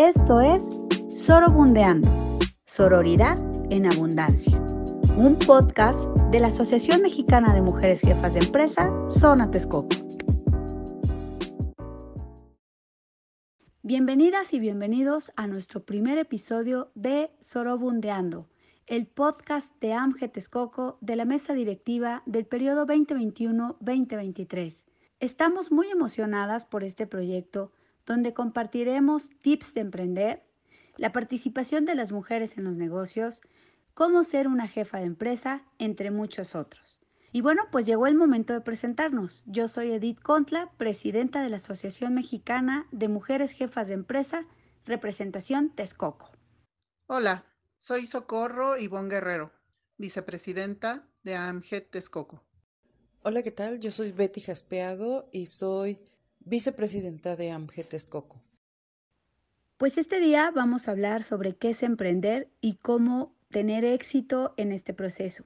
Esto es Sorobundeando, Sororidad en Abundancia, un podcast de la Asociación Mexicana de Mujeres Jefas de Empresa, Zona Texcoco. Bienvenidas y bienvenidos a nuestro primer episodio de Sorobundeando, el podcast de AMGE Texcoco de la mesa directiva del periodo 2021-2023. Estamos muy emocionadas por este proyecto donde compartiremos tips de emprender, la participación de las mujeres en los negocios, cómo ser una jefa de empresa, entre muchos otros. Y bueno, pues llegó el momento de presentarnos. Yo soy Edith Contla, presidenta de la Asociación Mexicana de Mujeres Jefas de Empresa, representación Texcoco. Hola, soy Socorro Ivonne Guerrero, vicepresidenta de AMG Texcoco. Hola, ¿qué tal? Yo soy Betty Jaspeado y soy vicepresidenta de AMGETES Coco. Pues este día vamos a hablar sobre qué es emprender y cómo tener éxito en este proceso.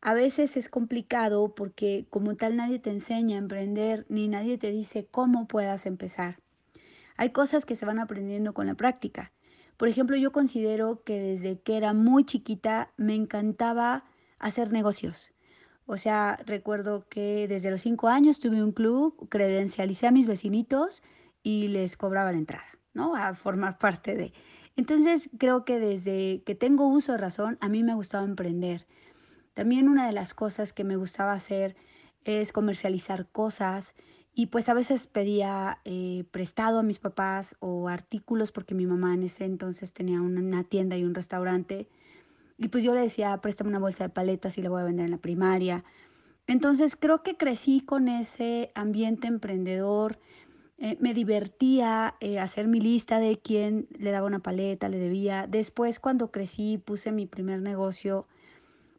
A veces es complicado porque como tal nadie te enseña a emprender ni nadie te dice cómo puedas empezar. Hay cosas que se van aprendiendo con la práctica. Por ejemplo, yo considero que desde que era muy chiquita me encantaba hacer negocios. O sea, recuerdo que desde los cinco años tuve un club, credencialicé a mis vecinitos y les cobraba la entrada, ¿no? A formar parte de. Entonces, creo que desde que tengo uso de razón, a mí me gustaba emprender. También una de las cosas que me gustaba hacer es comercializar cosas y pues a veces pedía eh, prestado a mis papás o artículos porque mi mamá en ese entonces tenía una tienda y un restaurante y pues yo le decía, préstame una bolsa de paletas y la voy a vender en la primaria. Entonces creo que crecí con ese ambiente emprendedor. Eh, me divertía eh, hacer mi lista de quién le daba una paleta, le debía. Después cuando crecí, puse mi primer negocio,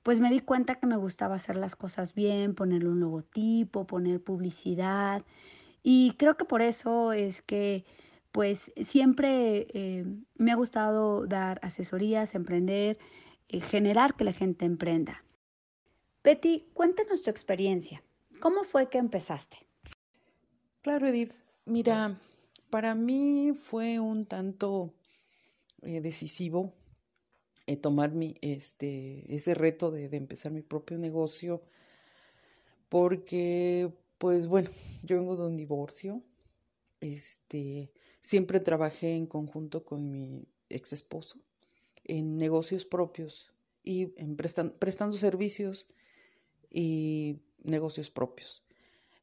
pues me di cuenta que me gustaba hacer las cosas bien, ponerle un logotipo, poner publicidad. Y creo que por eso es que pues siempre eh, me ha gustado dar asesorías, emprender generar que la gente emprenda. Betty, cuéntanos tu experiencia. ¿Cómo fue que empezaste? Claro, Edith. Mira, para mí fue un tanto eh, decisivo eh, tomar mi, este, ese reto de, de, empezar mi propio negocio, porque, pues bueno, yo vengo de un divorcio, este, siempre trabajé en conjunto con mi ex esposo, en negocios propios y en prestando servicios y negocios propios.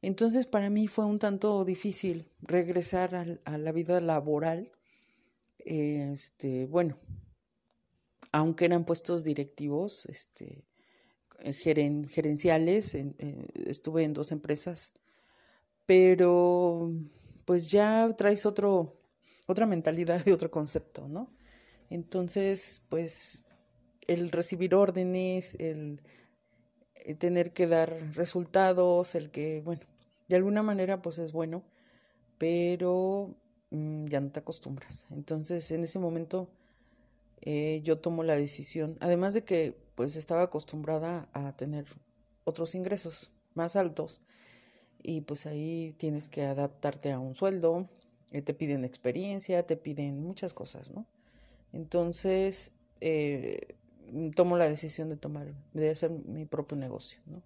Entonces para mí fue un tanto difícil regresar a, la vida laboral. Este, bueno, aunque eran puestos directivos, este, gerenciales, estuve en dos empresas, pero pues ya traes otro, otra mentalidad y otro concepto, ¿no? Entonces, pues el recibir órdenes, el, eh, tener que dar resultados, el que, bueno, de alguna manera pues es bueno, pero mm, ya no te acostumbras. Entonces, en ese momento eh, yo tomo la decisión, además de que pues estaba acostumbrada a tener otros ingresos más altos y pues ahí tienes que adaptarte a un sueldo, eh, te piden experiencia, te piden muchas cosas, ¿no? Entonces, eh, tomo la decisión de tomar, de hacer mi propio negocio, ¿no?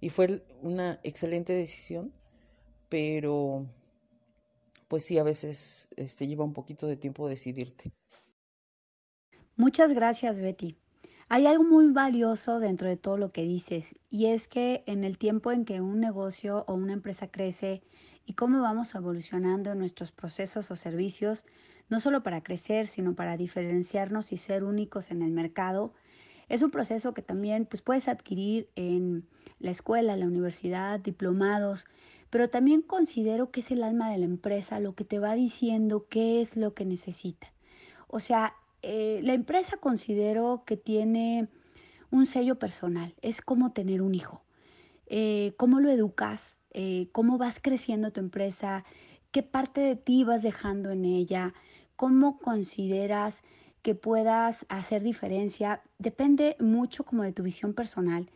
Y fue una excelente decisión, pero pues sí, a veces este, lleva un poquito de tiempo decidirte. Muchas gracias, Betty. Hay algo muy valioso dentro de todo lo que dices, y es que en el tiempo en que un negocio o una empresa crece y cómo vamos evolucionando en nuestros procesos o servicios, no solo para crecer, sino para diferenciarnos y ser únicos en el mercado. Es un proceso que también pues, puedes adquirir en la escuela, la universidad, diplomados, pero también considero que es el alma de la empresa lo que te va diciendo qué es lo que necesita. O sea, eh, la empresa considero que tiene un sello personal, es como tener un hijo. Eh, ¿Cómo lo educas? Eh, ¿Cómo vas creciendo tu empresa? ¿Qué parte de ti vas dejando en ella? Cómo consideras que puedas hacer diferencia depende mucho como de tu visión personal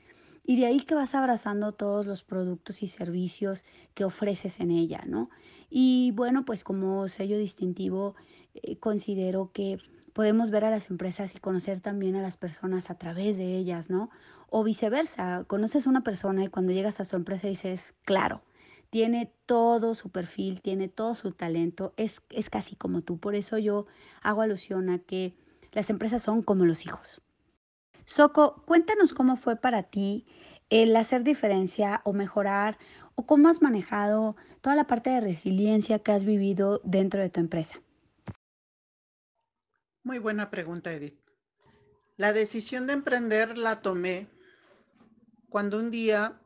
y de ahí que vas abrazando todos los productos y servicios que ofreces en ella, ¿no? Y bueno, pues como sello distintivo, eh, considero que podemos ver a las empresas y conocer también a las personas a través de ellas, ¿no? O viceversa, conoces una persona y cuando llegas a su empresa dices, claro, tiene todo su perfil, tiene todo su talento, es, es casi como tú. Por eso yo hago alusión a que las empresas son como los hijos. Soco, cuéntanos cómo fue para ti el hacer diferencia o mejorar o cómo has manejado toda la parte de resiliencia que has vivido dentro de tu empresa. Muy buena pregunta, Edith. La decisión de emprender la tomé cuando un día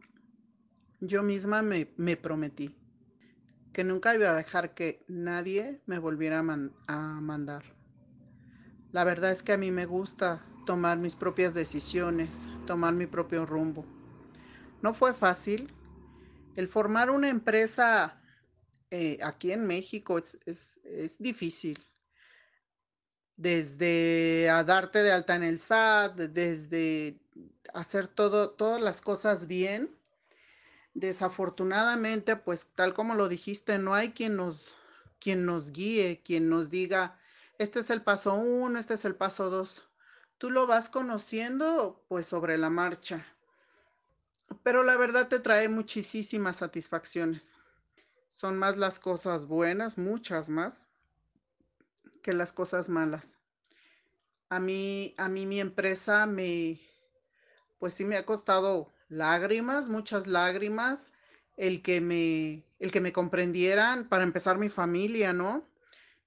yo misma me, prometí que nunca iba a dejar que nadie me volviera a, mandar. La verdad es que a mí me gusta tomar mis propias decisiones, tomar mi propio rumbo. No fue fácil. El formar una empresa eh, aquí en México es, es difícil desde a darte de alta en el SAT, desde hacer todo, todas las cosas bien. Desafortunadamente, pues tal como lo dijiste, no hay quien nos, quien nos guíe, quien nos diga, este es el paso uno, este es el paso dos. Tú lo vas conociendo pues sobre la marcha. Pero la verdad te trae muchísimas satisfacciones. Son más las cosas buenas, muchas más, que las cosas malas. A mí, a mí mi empresa me, pues sí me ha costado lágrimas, muchas lágrimas, el que me, el que me comprendieran, para empezar mi familia, ¿no?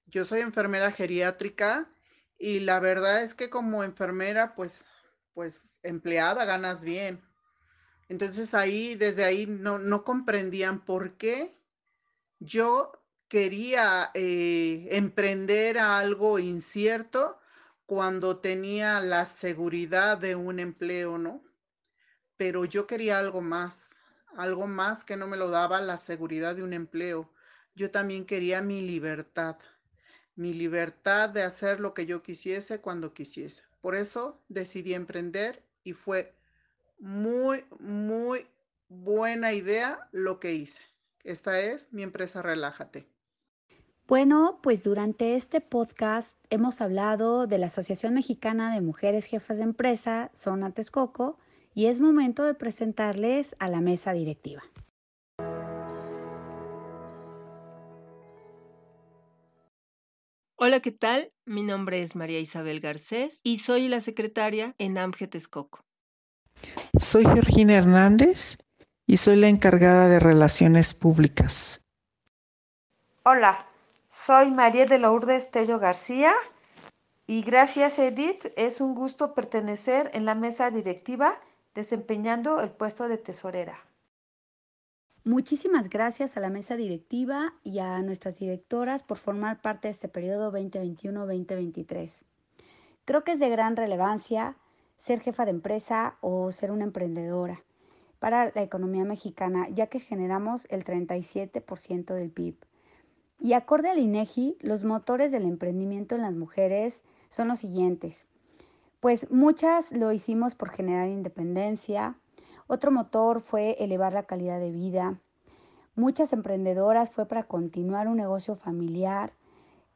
Yo soy enfermera geriátrica y la verdad es que como enfermera, pues, pues empleada ganas bien. Entonces ahí, desde ahí no, no comprendían por qué yo quería eh, emprender algo incierto cuando tenía la seguridad de un empleo, ¿no? Pero yo quería algo más, algo más que no me lo daba la seguridad de un empleo. Yo también quería mi libertad, mi libertad de hacer lo que yo quisiese cuando quisiese. Por eso decidí emprender y fue muy, muy buena idea lo que hice. Esta es mi empresa Relájate. Bueno, pues durante este podcast hemos hablado de la Asociación Mexicana de Mujeres Jefas de Empresa, Zona Texcoco, y es momento de presentarles a la mesa directiva. Hola, ¿qué tal? Mi nombre es María Isabel Garcés y soy la secretaria en AMGE Texcoco. Soy Georgina Hernández y soy la encargada de Relaciones Públicas. Hola, soy María de Lourdes Tello García y gracias Edith, es un gusto pertenecer en la mesa directiva desempeñando el puesto de tesorera. Muchísimas gracias a la mesa directiva y a nuestras directoras por formar parte de este periodo 2021-2023. Creo que es de gran relevancia ser jefa de empresa o ser una emprendedora para la economía mexicana, ya que generamos el 37% del PIB. Y acorde al INEGI, los motores del emprendimiento en las mujeres son los siguientes. Pues muchas lo hicimos por generar independencia, otro motor fue elevar la calidad de vida, muchas emprendedoras fue para continuar un negocio familiar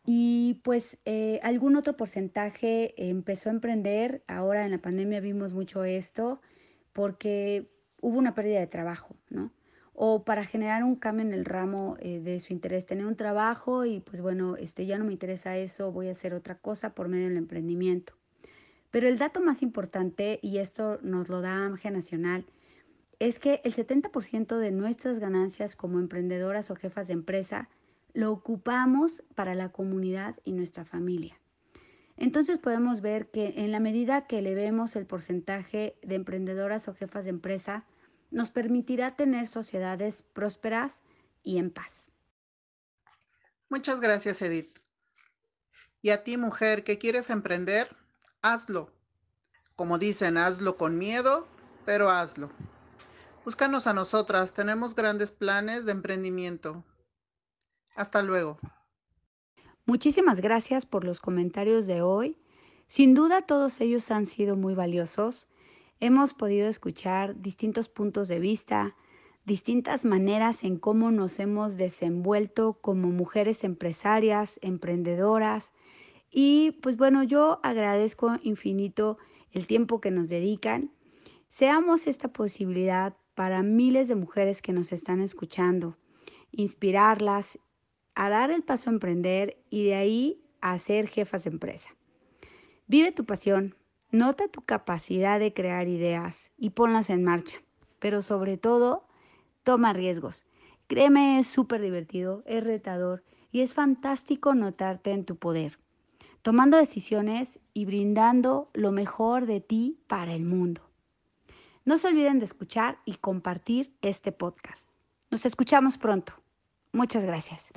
y pues eh, algún otro porcentaje empezó a emprender, ahora en la pandemia vimos mucho esto porque hubo una pérdida de trabajo, ¿no? o para generar un cambio en el ramo eh, de su interés, tener un trabajo y pues bueno, este, ya no me interesa eso, voy a hacer otra cosa por medio del emprendimiento. Pero el dato más importante, y esto nos lo da AMGE Nacional, es que el 70% de nuestras ganancias como emprendedoras o jefas de empresa lo ocupamos para la comunidad y nuestra familia. Entonces podemos ver que en la medida que elevemos el porcentaje de emprendedoras o jefas de empresa, nos permitirá tener sociedades prósperas y en paz. Muchas gracias, Edith. Y a ti, mujer, que quieres emprender, hazlo. Como dicen, hazlo con miedo, pero hazlo. Búscanos a nosotras, tenemos grandes planes de emprendimiento. Hasta luego. Muchísimas gracias por los comentarios de hoy. Sin duda todos ellos han sido muy valiosos Hemos podido escuchar distintos puntos de vista distintas maneras en cómo nos hemos desenvuelto como mujeres empresarias, emprendedoras. Y pues bueno, yo agradezco infinito el tiempo que nos dedican. Seamos esta posibilidad para miles de mujeres que nos están escuchando, inspirarlas a dar el paso a emprender y de ahí a ser jefas de empresa. Vive tu pasión, nota tu capacidad de crear ideas y ponlas en marcha, pero sobre todo, toma riesgos. Créeme, es súper divertido, es retador y es fantástico notarte en tu poder, tomando decisiones y brindando lo mejor de ti para el mundo. No se olviden de escuchar y compartir este podcast. Nos escuchamos pronto. Muchas gracias.